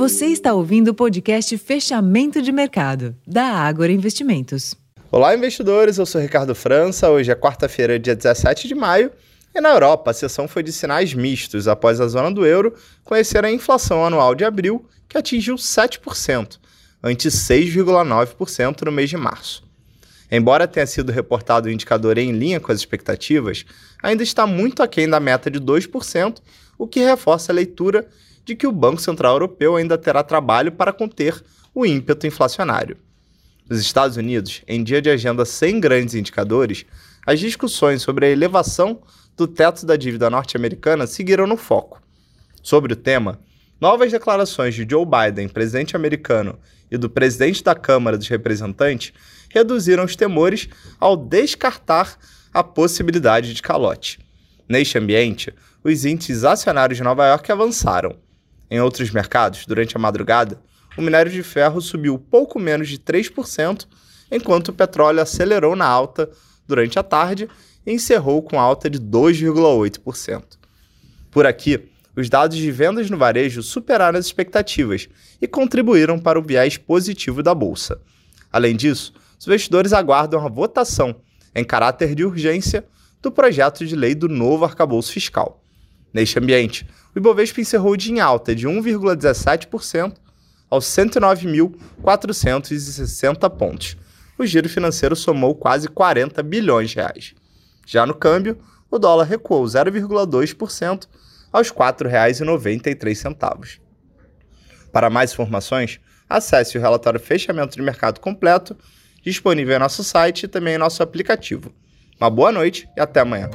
Você está ouvindo o podcast Fechamento de Mercado, da Ágora Investimentos. Olá, investidores. Eu sou Ricardo França. Hoje é quarta-feira, dia 17 de maio. E na Europa, a sessão foi de sinais mistos após a zona do euro conhecer a inflação anual de abril, que atingiu 7%, ante 6,9% no mês de março. Embora tenha sido reportado o indicador em linha com as expectativas, ainda está muito aquém da meta de 2%, o que reforça a leitura de que o Banco Central Europeu ainda terá trabalho para conter o ímpeto inflacionário. Nos Estados Unidos, em dia de agenda sem grandes indicadores, as discussões sobre a elevação do teto da dívida norte-americana seguiram no foco. Sobre o tema, novas declarações de Joe Biden, presidente americano, e do presidente da Câmara dos Representantes reduziram os temores ao descartar a possibilidade de calote. Neste ambiente, os índices acionários de Nova York avançaram. Em outros mercados, durante a madrugada, o minério de ferro subiu pouco menos de 3%, enquanto o petróleo acelerou na alta durante a tarde e encerrou com alta de 2,8%. Por aqui, os dados de vendas no varejo superaram as expectativas e contribuíram para o viés positivo da bolsa. Além disso, os investidores aguardam a votação, em caráter de urgência, do projeto de lei do novo arcabouço fiscal. Neste ambiente, o Ibovespa encerrou de em alta de 1,17% aos 109.460 pontos. O giro financeiro somou quase 40 bilhões de reais. Já no câmbio, o dólar recuou 0,2% aos R$ 4,93. Para mais informações, acesse o relatório Fechamento de Mercado completo, disponível em nosso site e também em nosso aplicativo. Uma boa noite e até amanhã.